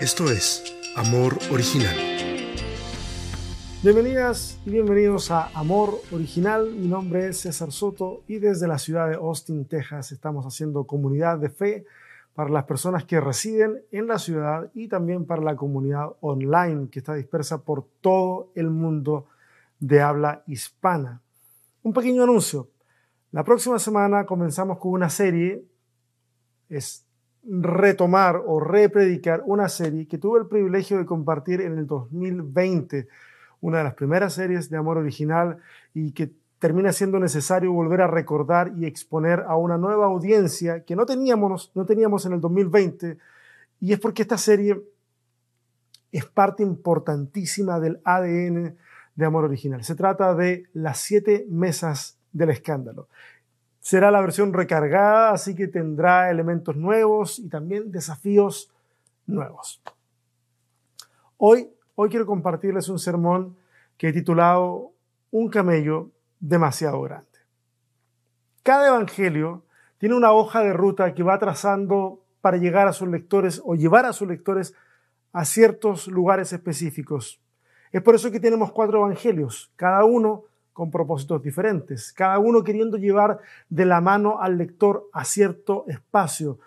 Esto es Amor Original. Bienvenidas y bienvenidos a Amor Original. Mi nombre es César Soto y desde la ciudad de Austin, Texas, estamos haciendo comunidad de fe para las personas que residen en la ciudad y también para la comunidad online que está dispersa por todo el mundo de habla hispana. Un pequeño anuncio. La próxima semana comenzamos con una serie, retomar o repredicar una serie que tuve el privilegio de compartir en el 2020, una de las primeras series de amor original y que termina siendo necesario volver a recordar y exponer a una nueva audiencia que no teníamos, no teníamos en el 2020 y es porque esta serie es parte importantísima del ADN de Amor Original. Se trata de las siete mesas del escándalo. Será la versión recargada, así que tendrá elementos nuevos y también desafíos nuevos. Hoy, hoy quiero compartirles un sermón que he titulado Un camello demasiado grande. Cada evangelio tiene una hoja de ruta que va trazando para llegar a sus lectores o llevar a sus lectores a ciertos lugares específicos es por eso que tenemos cuatro evangelios, cada uno con propósitos diferentes, cada uno queriendo llevar de la mano al lector a cierto espacio,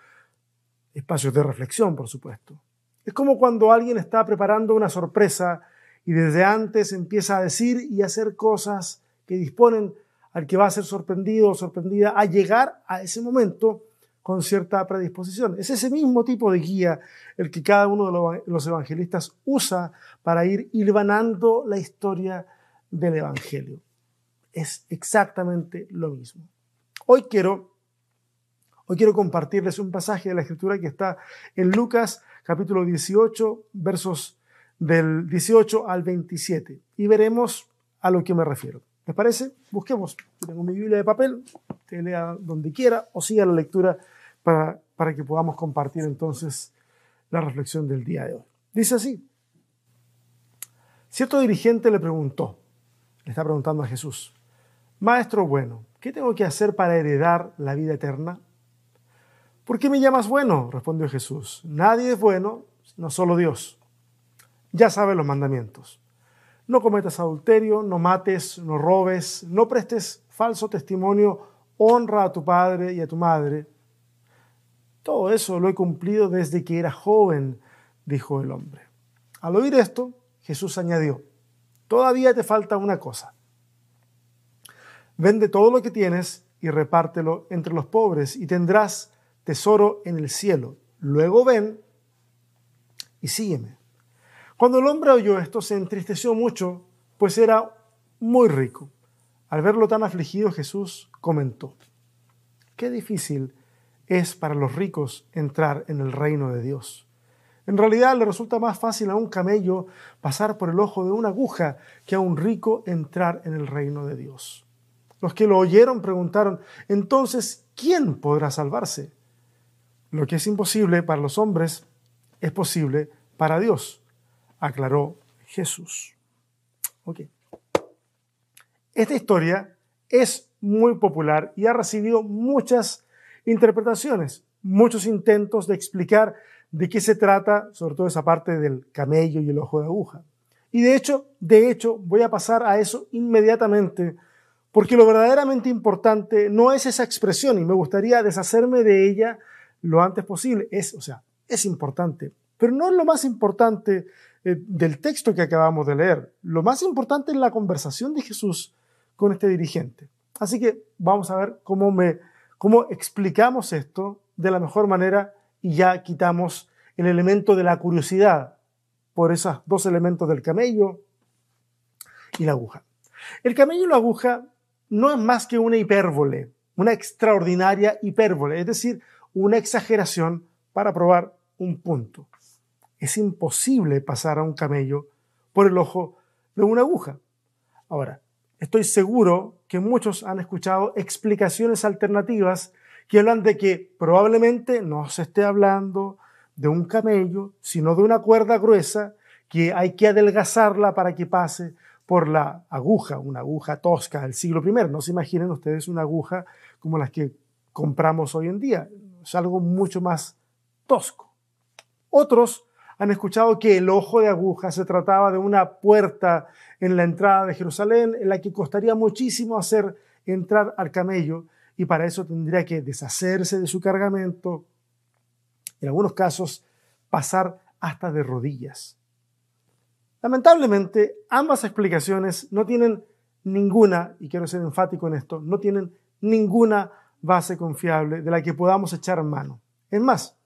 espacios de reflexión, por supuesto. Es como cuando alguien está preparando una sorpresa y desde antes empieza a decir y hacer cosas que disponen al que va a ser sorprendido o sorprendida a llegar a ese momento con cierta predisposición. Es ese mismo tipo de guía el que cada uno de los evangelistas usa para ir hilvanando la historia del Evangelio. Es exactamente lo mismo. Hoy quiero, hoy quiero compartirles un pasaje de la Escritura que está en Lucas capítulo 18, versos del 18 al 27, y veremos a lo que me refiero. ¿Les parece? Busquemos. Tengo mi Biblia de papel, que lea donde quiera o siga la lectura para, que podamos compartir entonces la reflexión del día de hoy. Dice así, cierto dirigente le preguntó, le está preguntando a Jesús, Maestro bueno, ¿qué tengo que hacer para heredar la vida eterna? ¿Por qué me llamas bueno? respondió Jesús. Nadie es bueno, no solo Dios. Ya sabe los mandamientos. No cometas adulterio, no mates, no robes, no prestes falso testimonio, honra a tu padre y a tu madre todo eso lo he cumplido desde que era joven, dijo el hombre. Al oír esto, Jesús añadió, todavía te falta una cosa. Vende todo lo que tienes y repártelo entre los pobres y tendrás tesoro en el cielo. Luego ven y sígueme. Cuando el hombre oyó esto se entristeció mucho, pues era muy rico. Al verlo tan afligido, Jesús comentó, qué difícil es para los ricos entrar en el reino de Dios. En realidad le resulta más fácil a un camello pasar por el ojo de una aguja que a un rico entrar en el reino de Dios. Los que lo oyeron preguntaron, entonces, ¿quién podrá salvarse? Lo que es imposible para los hombres es posible para Dios, aclaró Jesús. Esta historia es muy popular y ha recibido muchas interpretaciones, muchos intentos de explicar de qué se trata, sobre todo esa parte del camello y el ojo de aguja. Y de hecho, de hecho, voy a pasar a eso inmediatamente, porque lo verdaderamente importante no es esa expresión y me gustaría deshacerme de ella lo antes posible. Es, o sea, es importante, pero no es lo más importante eh, del texto que acabamos de leer. Lo más importante es la conversación de Jesús con este dirigente. Así que vamos a ver cómo me cómo explicamos esto de la mejor manera y ya quitamos el elemento de la curiosidad por esos dos elementos del camello y la aguja. El camello y la aguja no es más que una hipérbole, una extraordinaria hipérbole, es decir, una exageración para probar un punto. Es imposible pasar a un camello por el ojo de una aguja. Ahora, estoy seguro que muchos han escuchado explicaciones alternativas que hablan de que probablemente no se esté hablando de un camello, sino de una cuerda gruesa que hay que adelgazarla para que pase por la aguja, una aguja tosca del siglo I. No se imaginen ustedes una aguja como las que compramos hoy en día. Es algo mucho más tosco. Otros han escuchado que el ojo de aguja se trataba de una puerta en la entrada de Jerusalén en la que costaría muchísimo hacer entrar al camello y para eso tendría que deshacerse de su cargamento, en algunos casos pasar hasta de rodillas. Lamentablemente, ambas explicaciones no tienen ninguna, y quiero ser enfático en esto, no tienen ninguna base confiable de la que podamos echar mano. Es más,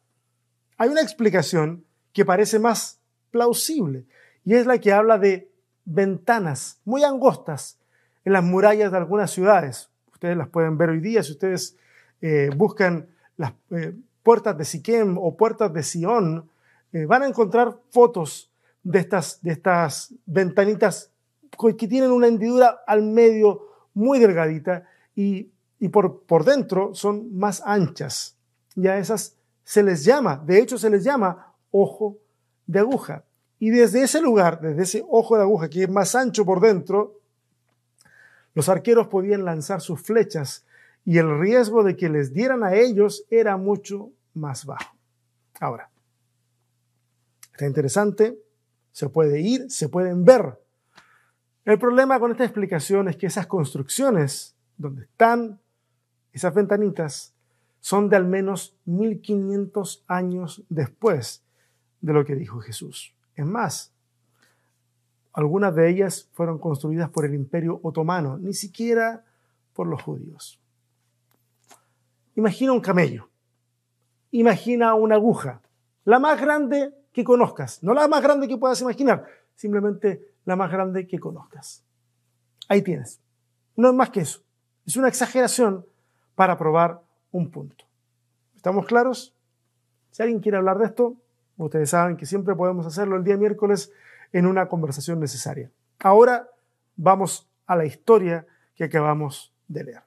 hay una explicación que parece más plausible y es la que habla de ventanas muy angostas en las murallas de algunas ciudades. Ustedes las pueden ver hoy día si ustedes eh, buscan las eh, puertas de Siquem o puertas de Sion, eh, van a encontrar fotos de estas, de estas ventanitas que tienen una hendidura al medio muy delgadita y, y por, por dentro son más anchas. Y a esas se les llama, de hecho se les llama ojo de aguja. Y desde ese lugar, desde ese ojo de aguja que es más ancho por dentro, los arqueros podían lanzar sus flechas y el riesgo de que les dieran a ellos era mucho más bajo. Ahora, está interesante, se puede ir, se pueden ver. El problema con esta explicación es que esas construcciones donde están esas ventanitas son de al menos 1500 años después de lo que dijo Jesús. Es más, algunas de ellas fueron construidas por el imperio otomano, ni siquiera por los judíos. Imagina un camello, imagina una aguja, la más grande que conozcas, no la más grande que puedas imaginar, simplemente la más grande que conozcas. Ahí tienes. No es más que eso. Es una exageración para probar un punto. ¿Estamos claros? Si alguien quiere hablar de esto, ustedes saben que siempre podemos hacerlo el día miércoles en una conversación necesaria. Ahora vamos a la historia que acabamos de leer.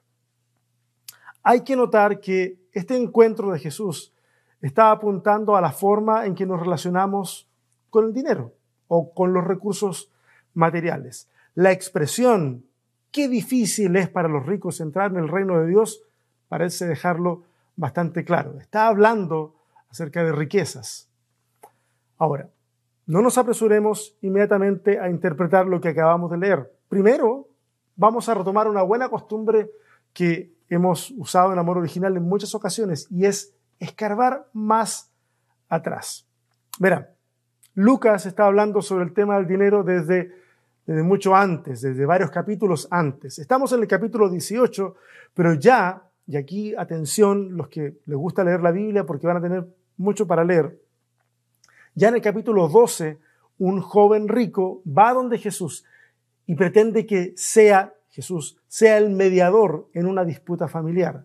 Hay que notar que este encuentro de Jesús está apuntando a la forma en que nos relacionamos con el dinero o con los recursos materiales. La expresión qué difícil es para los ricos entrar en el reino de Dios parece dejarlo bastante claro. Está hablando acerca de riquezas. Ahora, no nos apresuremos inmediatamente a interpretar lo que acabamos de leer. Primero, vamos a retomar una buena costumbre que hemos usado en Amor Original en muchas ocasiones y es escarbar más atrás. Verán, Lucas está hablando sobre el tema del dinero desde, desde mucho antes, desde varios capítulos antes. Estamos en el capítulo 18, pero ya, y aquí atención los que les gusta leer la Biblia porque van a tener mucho para leer, ya en el capítulo 12, un joven rico va donde Jesús y pretende que sea Jesús, sea el mediador en una disputa familiar.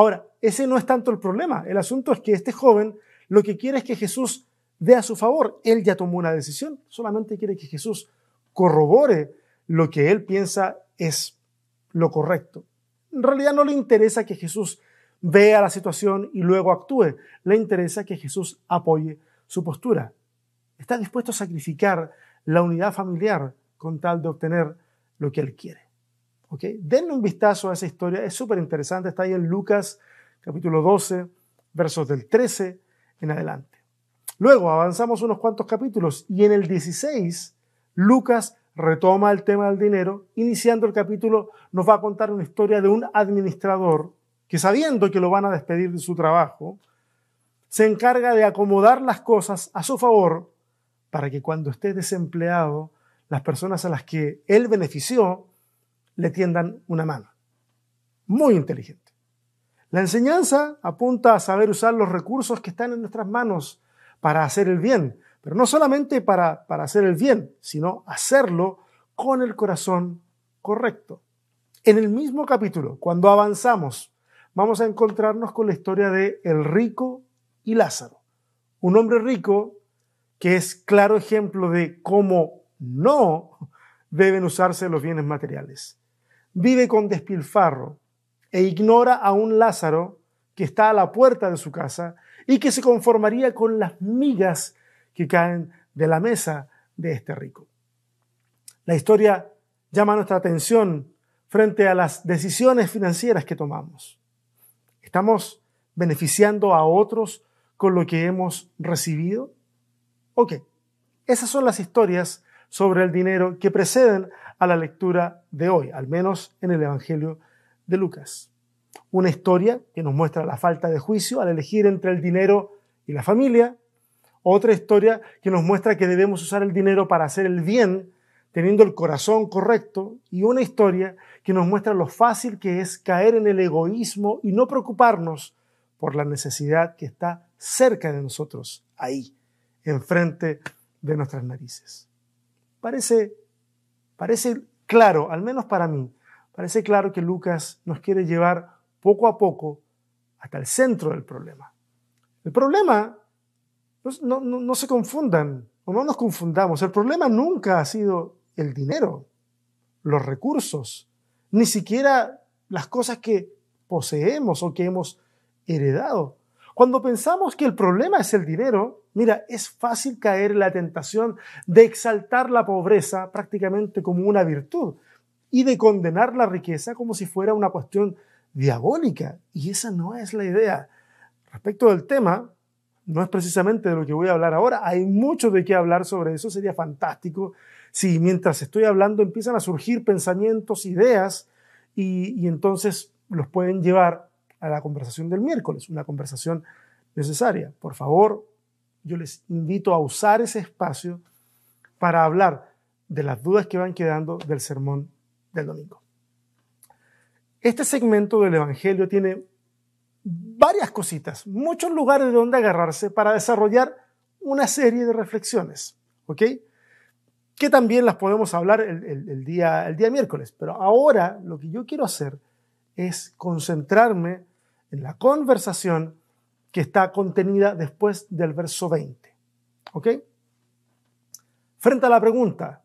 Ahora, ese no es tanto el problema. El asunto es que este joven lo que quiere es que Jesús dé a su favor. Él ya tomó una decisión, solamente quiere que Jesús corrobore lo que él piensa es lo correcto. En realidad no le interesa que Jesús vea la situación y luego actúe. Le interesa que Jesús apoye su postura. Está dispuesto a sacrificar la unidad familiar con tal de obtener lo que él quiere. Denle un vistazo a esa historia, es súper interesante, está ahí en Lucas capítulo 12, versos del 13 en adelante. Luego avanzamos unos cuantos capítulos y en el 16 Lucas retoma el tema del dinero, iniciando el capítulo nos va a contar una historia de un administrador que sabiendo que lo van a despedir de su trabajo, se encarga de acomodar las cosas a su favor para que cuando esté desempleado, las personas a las que él benefició le tiendan una mano. Muy inteligente. La enseñanza apunta a saber usar los recursos que están en nuestras manos para hacer el bien, pero no solamente para, para hacer el bien, sino hacerlo con el corazón correcto. En el mismo capítulo, cuando avanzamos, vamos a encontrarnos con la historia de el rico y Lázaro, un hombre rico que es claro ejemplo de cómo no deben usarse los bienes materiales. Vive con despilfarro e ignora a un Lázaro que está a la puerta de su casa y que se conformaría con las migas que caen de la mesa de este rico. La historia llama nuestra atención frente a las decisiones financieras que tomamos. ¿Estamos beneficiando a otros con lo que hemos recibido? Ok, esas son las historias sobre el dinero que preceden a la lectura de hoy, al menos en el Evangelio de Lucas. Una historia que nos muestra la falta de juicio al elegir entre el dinero y la familia. Otra historia que nos muestra que debemos usar el dinero para hacer el bien, teniendo el corazón correcto. Y una historia que nos muestra lo fácil que es caer en el egoísmo y no preocuparnos por la necesidad que está cerca de nosotros, ahí, enfrente de nuestras narices. Parece, parece claro, al menos para mí, parece claro que Lucas nos quiere llevar poco a poco hasta el centro del problema. El problema, no, no se confundan o no nos confundamos, el problema nunca ha sido el dinero, los recursos, ni siquiera las cosas que poseemos o que hemos heredado. Cuando pensamos que el problema es el dinero, mira, es fácil caer en la tentación de exaltar la pobreza prácticamente como una virtud y de condenar la riqueza como si fuera una cuestión diabólica. Y esa no es la idea. Respecto del tema, no es precisamente de lo que voy a hablar ahora. Hay mucho de qué hablar sobre eso. Sería fantástico si mientras estoy hablando empiezan a surgir pensamientos, ideas, y, y entonces los pueden llevar a la conversación del miércoles, una conversación necesaria. Por favor, yo les invito a usar ese espacio para hablar de las dudas que van quedando del sermón del domingo. Este segmento del Evangelio tiene varias cositas, muchos lugares de donde agarrarse para desarrollar una serie de reflexiones, ¿ok? Que también las podemos hablar el, día, el día miércoles, pero ahora lo que yo quiero hacer es concentrarme en la conversación que está contenida después del verso 20. ¿Ok? Frente a la pregunta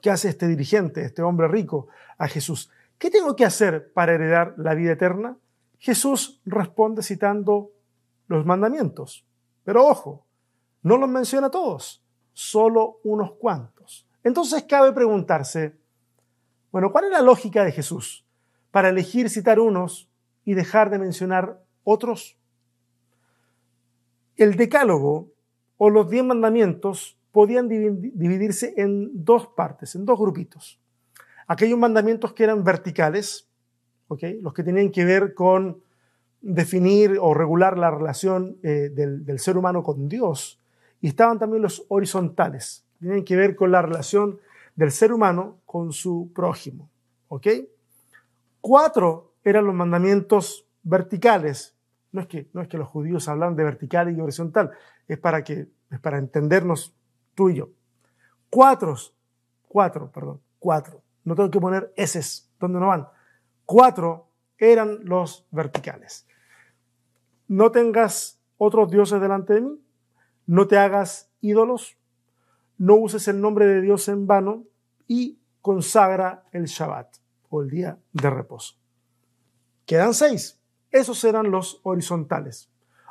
que hace este dirigente, este hombre rico, a Jesús, ¿qué tengo que hacer para heredar la vida eterna? Jesús responde citando los mandamientos. Pero ojo, no los menciona todos, solo unos cuantos. Entonces cabe preguntarse, bueno, ¿cuál es la lógica de Jesús para elegir citar unos y dejar de mencionar otros? El decálogo o los diez mandamientos podían dividirse en dos partes, en dos grupitos. Aquellos mandamientos que eran verticales, los que tenían que ver con definir o regular la relación eh, del, ser humano con Dios. Y estaban también los horizontales, tenían que ver con la relación del ser humano con su prójimo. Cuatro eran los mandamientos verticales. No es que, los judíos hablan de vertical y horizontal, es para, que, es para entendernos tú y yo. Cuatro, cuatro, perdón, cuatro. No tengo que poner eses donde no van. Cuatro eran los verticales. No tengas otros dioses delante de mí, no te hagas ídolos, no uses el nombre de Dios en vano y consagra el Shabbat o el día de reposo. Quedan seis. Esos eran los horizontales.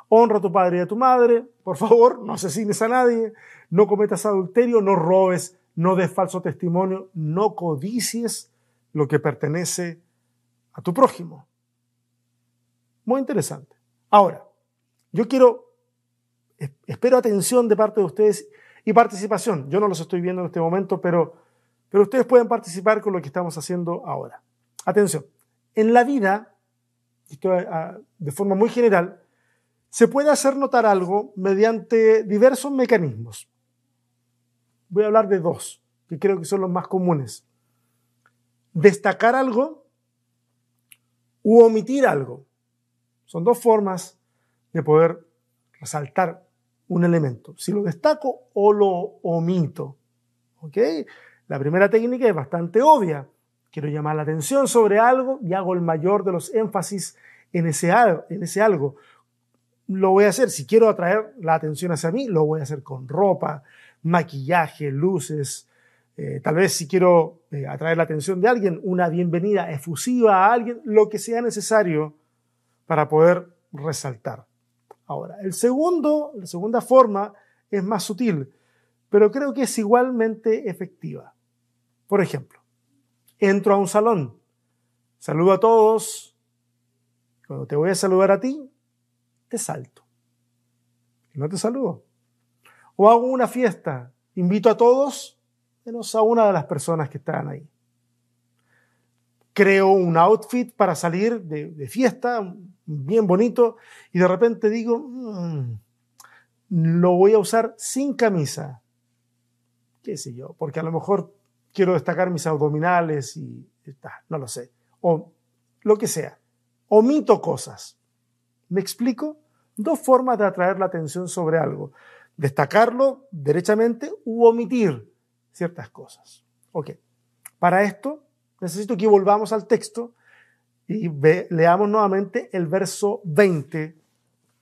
Honra a tu padre y a tu madre. Por favor, no asesines a nadie. No cometas adulterio. No robes. No des falso testimonio. No codicies lo que pertenece a tu prójimo. Muy interesante. Ahora, yo quiero, espero atención de parte de ustedes y participación. Yo no los estoy viendo en este momento, pero, pero ustedes pueden participar con lo que estamos haciendo ahora. Atención. En la vida de forma muy general, se puede hacer notar algo mediante diversos mecanismos. Voy a hablar de dos, que creo que son los más comunes. Destacar algo u omitir algo. Son dos formas de poder resaltar un elemento. Si lo destaco o lo omito. ¿Ok? La primera técnica es bastante obvia quiero llamar la atención sobre algo y hago el mayor de los énfasis en ese, algo. Lo voy a hacer, si quiero atraer la atención hacia mí, lo voy a hacer con ropa, maquillaje, luces. Eh, tal vez si quiero eh, atraer la atención de alguien, una bienvenida efusiva a alguien, lo que sea necesario para poder resaltar. Ahora, el segundo, la segunda forma es más sutil, pero creo que es igualmente efectiva. Por ejemplo, entro a un salón, saludo a todos, cuando te voy a saludar a ti, te salto. No te saludo. O hago una fiesta, invito a todos, menos a una de las personas que están ahí. Creo un outfit para salir de, fiesta, bien bonito, y de repente digo, mm, lo voy a usar sin camisa. ¿Qué sé yo? Porque a lo mejor quiero destacar mis abdominales y no lo sé. O lo que sea. Omito cosas. ¿Me explico? Dos formas de atraer la atención sobre algo. Destacarlo derechamente u omitir ciertas cosas. Ok. Para esto necesito que volvamos al texto y leamos nuevamente el verso 20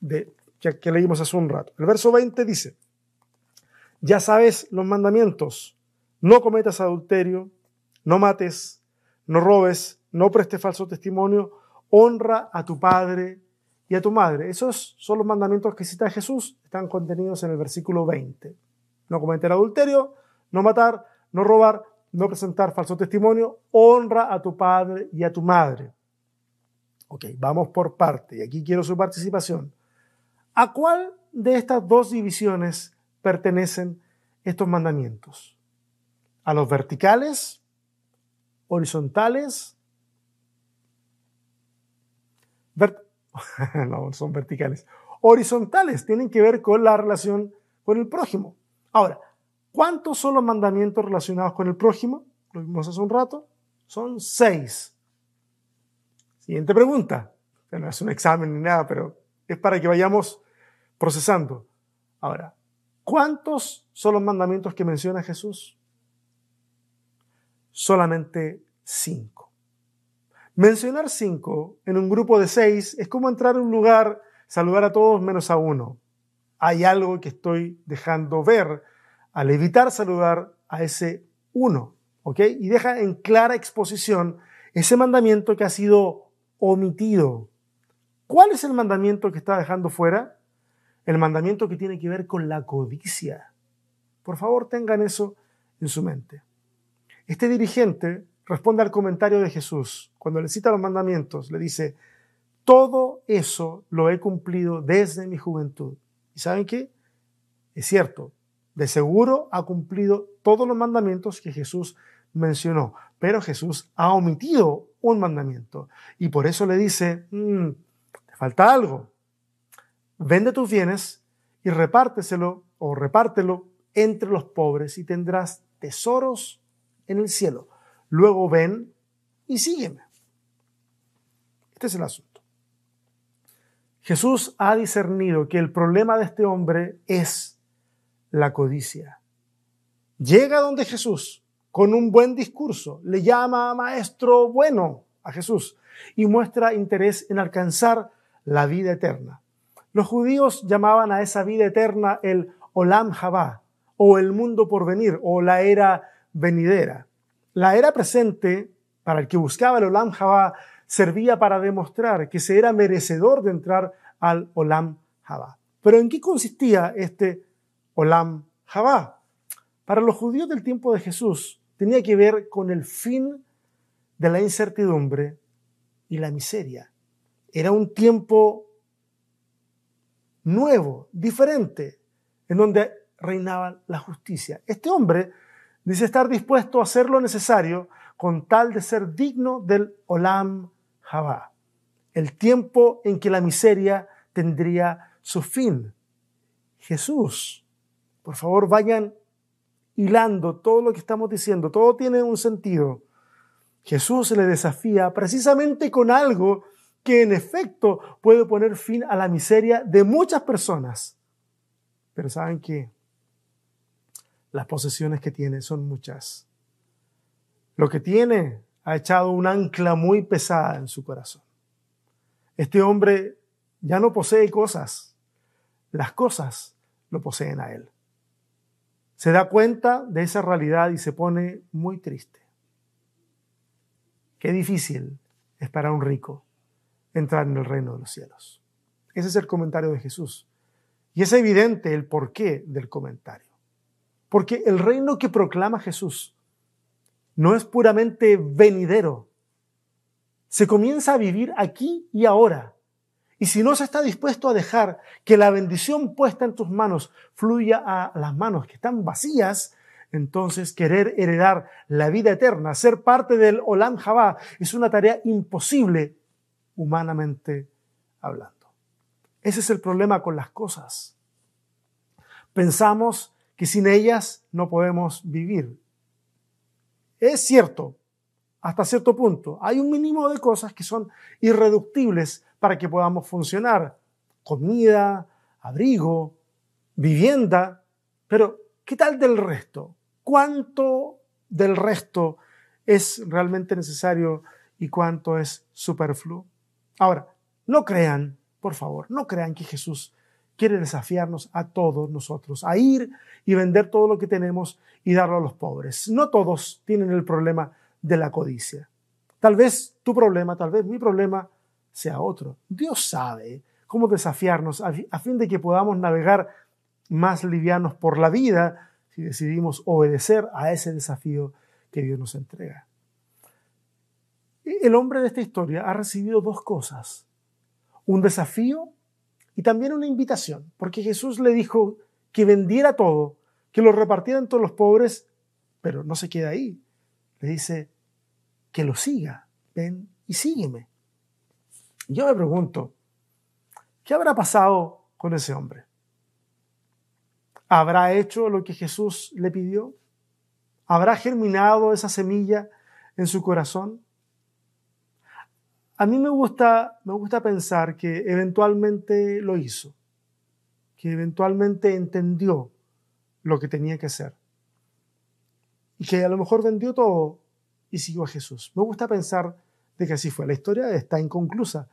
de, que leímos hace un rato. El verso 20 dice, ya sabes los mandamientos, no cometas adulterio, no mates, no robes, no prestes falso testimonio, honra a tu padre y a tu madre. Esos son los mandamientos que cita Jesús, están contenidos en el versículo 20. No cometer adulterio, no matar, no robar, no presentar falso testimonio, honra a tu padre y a tu madre. Ok, vamos por parte, y aquí quiero su participación. ¿A cuál de estas dos divisiones pertenecen estos mandamientos? ¿A los verticales, horizontales no, son verticales. Horizontales tienen que ver con la relación con el prójimo. Ahora, ¿cuántos son los mandamientos relacionados con el prójimo? Lo vimos hace un rato. Son seis. Siguiente pregunta. No es un examen ni nada, pero es para que vayamos procesando. Ahora, ¿cuántos son los mandamientos que menciona Jesús? Solamente cinco. Mencionar cinco en un grupo de seis es como entrar a un lugar, saludar a todos menos a uno. Hay algo que estoy dejando ver al evitar saludar a ese uno, ¿ok? Y deja en clara exposición ese mandamiento que ha sido omitido. ¿Cuál es el mandamiento que está dejando fuera? El mandamiento que tiene que ver con la codicia. Por favor, tengan eso en su mente. Este dirigente responde al comentario de Jesús. Cuando le cita los mandamientos, le dice, todo eso lo he cumplido desde mi juventud. ¿Y saben qué? Es cierto, de seguro ha cumplido todos los mandamientos que Jesús mencionó, pero Jesús ha omitido un mandamiento. Y por eso le dice, mm, te falta algo. Vende tus bienes y repárteselo o repártelo entre los pobres y tendrás tesoros en el cielo luego ven y sígueme. Este es el asunto. Jesús ha discernido que el problema de este hombre es la codicia. Llega donde Jesús con un buen discurso, le llama maestro bueno a Jesús y muestra interés en alcanzar la vida eterna. Los judíos llamaban a esa vida eterna el Olam Jabá, o el mundo por venir, o la era venidera. La era presente, para el que buscaba el Olam Jabá, servía para demostrar que se era merecedor de entrar al Olam Jabá. Pero ¿en qué consistía este Olam Jabá? Para los judíos del tiempo de Jesús tenía que ver con el fin de la incertidumbre y la miseria. Era un tiempo nuevo, diferente, en donde reinaba la justicia. Este hombre Dice estar dispuesto a hacer lo necesario con tal de ser digno del Olam Jabá, el tiempo en que la miseria tendría su fin. Jesús, por favor vayan hilando todo lo que estamos diciendo, todo tiene un sentido. Jesús le desafía precisamente con algo que en efecto puede poner fin a la miseria de muchas personas. Pero ¿saben qué? Las posesiones que tiene son muchas. Lo que tiene ha echado un ancla muy pesada en su corazón. Este hombre ya no posee cosas, las cosas lo poseen a él. Se da cuenta de esa realidad y se pone muy triste. Qué difícil es para un rico entrar en el reino de los cielos. Ese es el comentario de Jesús. Y es evidente el porqué del comentario. Porque el reino que proclama Jesús no es puramente venidero. Se comienza a vivir aquí y ahora. Y si no se está dispuesto a dejar que la bendición puesta en tus manos fluya a las manos que están vacías, entonces querer heredar la vida eterna, ser parte del Olam Jabá, es una tarea imposible humanamente hablando. Ese es el problema con las cosas. Pensamos que sin ellas no podemos vivir. Es cierto, hasta cierto punto. Hay un mínimo de cosas que son irreductibles para que podamos funcionar. Comida, abrigo, vivienda. Pero, ¿qué tal del resto? ¿Cuánto del resto es realmente necesario y cuánto es superfluo? Ahora, no crean, por favor, no crean que Jesús quiere desafiarnos a todos nosotros a ir y vender todo lo que tenemos y darlo a los pobres. No todos tienen el problema de la codicia. Tal vez tu problema, tal vez mi problema sea otro. Dios sabe cómo desafiarnos a fin de que podamos navegar más livianos por la vida si decidimos obedecer a ese desafío que Dios nos entrega. El hombre de esta historia ha recibido dos cosas, un desafío y también una invitación, porque Jesús le dijo que vendiera todo, que lo repartiera entre los pobres, pero no se queda ahí. Le dice, que lo siga. Ven y sígueme. Yo me pregunto, ¿qué habrá pasado con ese hombre? ¿Habrá hecho lo que Jesús le pidió? ¿Habrá germinado esa semilla en su corazón? A mí me gusta, me gusta pensar que eventualmente lo hizo, que eventualmente entendió lo que tenía que hacer y que a lo mejor vendió todo y siguió a Jesús. Me gusta pensar de que así fue. La historia está inconclusa.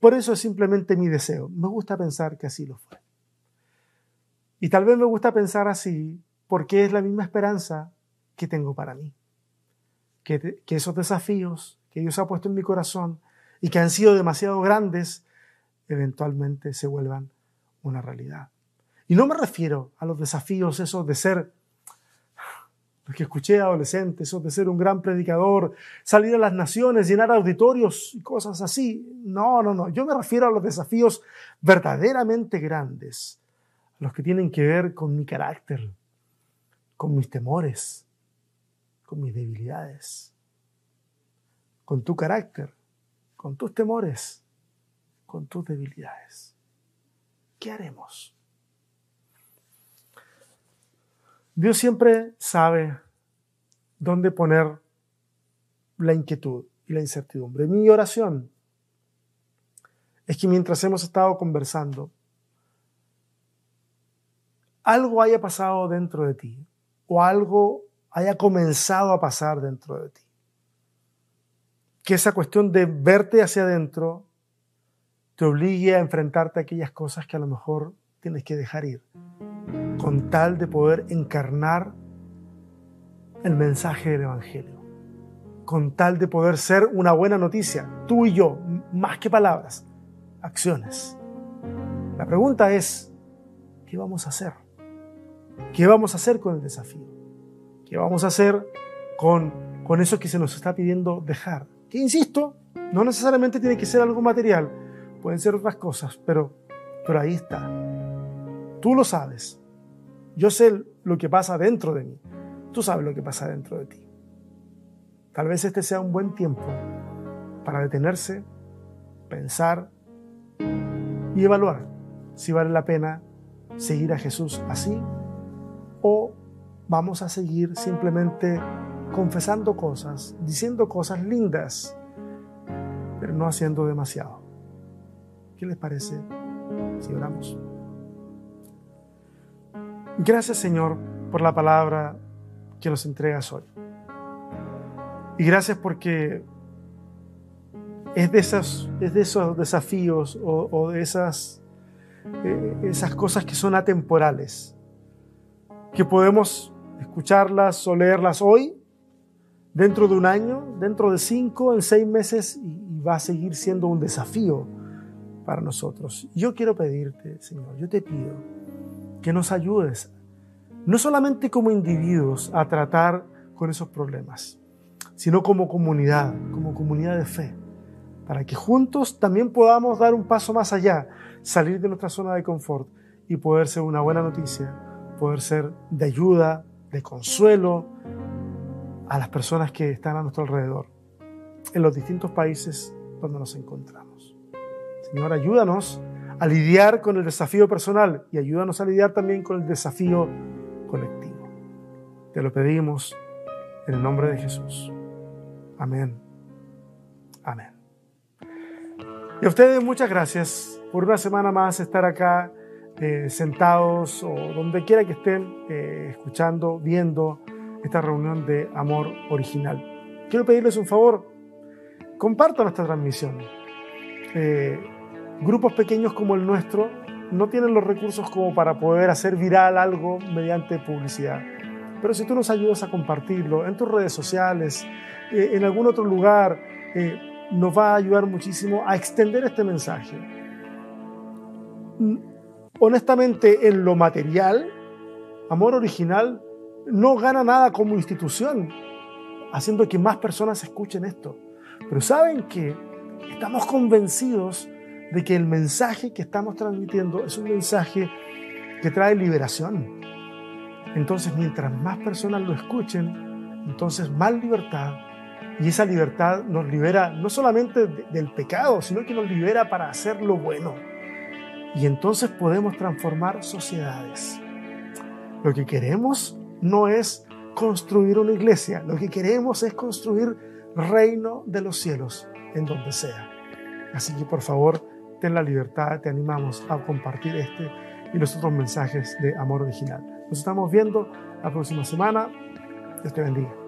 Por eso es simplemente mi deseo. Me gusta pensar que así lo fue. Y tal vez me gusta pensar así porque es la misma esperanza que tengo para mí. Que, que esos desafíos que Dios ha puesto en mi corazón y que han sido demasiado grandes, eventualmente se vuelvan una realidad. Y no me refiero a los desafíos esos de ser los que escuché adolescentes, eso de ser un gran predicador, salir a las naciones, llenar auditorios y cosas así. No, no, no. Yo me refiero a los desafíos verdaderamente grandes, los que tienen que ver con mi carácter, con mis temores, con mis debilidades, con tu carácter, con tus temores, con tus debilidades. ¿Qué haremos? Dios siempre sabe dónde poner la inquietud y la incertidumbre. Mi oración es que mientras hemos estado conversando, algo haya pasado dentro de ti o algo haya comenzado a pasar dentro de ti. Que esa cuestión de verte hacia adentro te obligue a enfrentarte a aquellas cosas que a lo mejor tienes que dejar ir con tal de poder encarnar el mensaje del Evangelio, con tal de poder ser una buena noticia, tú y yo, más que palabras, acciones. La pregunta es, ¿qué vamos a hacer? ¿Qué vamos a hacer con el desafío? ¿Qué vamos a hacer con, con eso que se nos está pidiendo dejar? Insisto, no necesariamente tiene que ser algo material, pueden ser otras cosas, pero, pero ahí está. Tú lo sabes, yo sé lo que pasa dentro de mí. Tú sabes lo que pasa dentro de ti. Tal vez este sea un buen tiempo para detenerse, pensar y evaluar si vale la pena seguir a Jesús así o vamos a seguir simplemente confesando cosas, diciendo cosas lindas, pero no haciendo demasiado. ¿Qué les parece si oramos? Gracias Señor por la palabra que nos entregas hoy. Y gracias porque es de, esas, es de esos desafíos o, de esas, eh, esas cosas que son atemporales, que podemos escucharlas o leerlas hoy, dentro de un año, dentro de cinco, en seis meses, y, va a seguir siendo un desafío para nosotros. Yo quiero pedirte, Señor, yo te pido que nos ayudes, no solamente como individuos, a tratar con esos problemas, sino como comunidad, como comunidad de fe, para que juntos también podamos dar un paso más allá, salir de nuestra zona de confort y poder ser una buena noticia, poder ser de ayuda, de consuelo a las personas que están a nuestro alrededor, en los distintos países donde nos encontramos. Señor, ayúdanos a lidiar con el desafío personal y ayúdanos a lidiar también con el desafío colectivo. Te lo pedimos en el nombre de Jesús. Amén. Amén. Y a ustedes muchas gracias por una semana más estar acá eh, sentados o donde quiera que estén eh, escuchando, viendo esta reunión de amor original. Quiero pedirles un favor, compartan esta transmisión. Eh, grupos pequeños como el nuestro no tienen los recursos como para poder hacer viral algo mediante publicidad. Pero si tú nos ayudas a compartirlo en tus redes sociales, en algún otro lugar, nos va a ayudar muchísimo a extender este mensaje honestamente, en lo material, Amor Original no gana nada como institución, haciendo que más personas escuchen esto. Pero saben que estamos convencidos de que el mensaje que estamos transmitiendo es un mensaje que trae liberación. Entonces, mientras más personas lo escuchen, entonces más libertad. Y esa libertad nos libera no solamente del pecado, sino que nos libera para hacer lo bueno y entonces podemos transformar sociedades. Lo que queremos no es construir una iglesia, lo que queremos es construir reino de los cielos en donde sea. Así que por favor, ten la libertad, te animamos a compartir este y los otros mensajes de amor original. Nos estamos viendo la próxima semana. Dios te bendiga.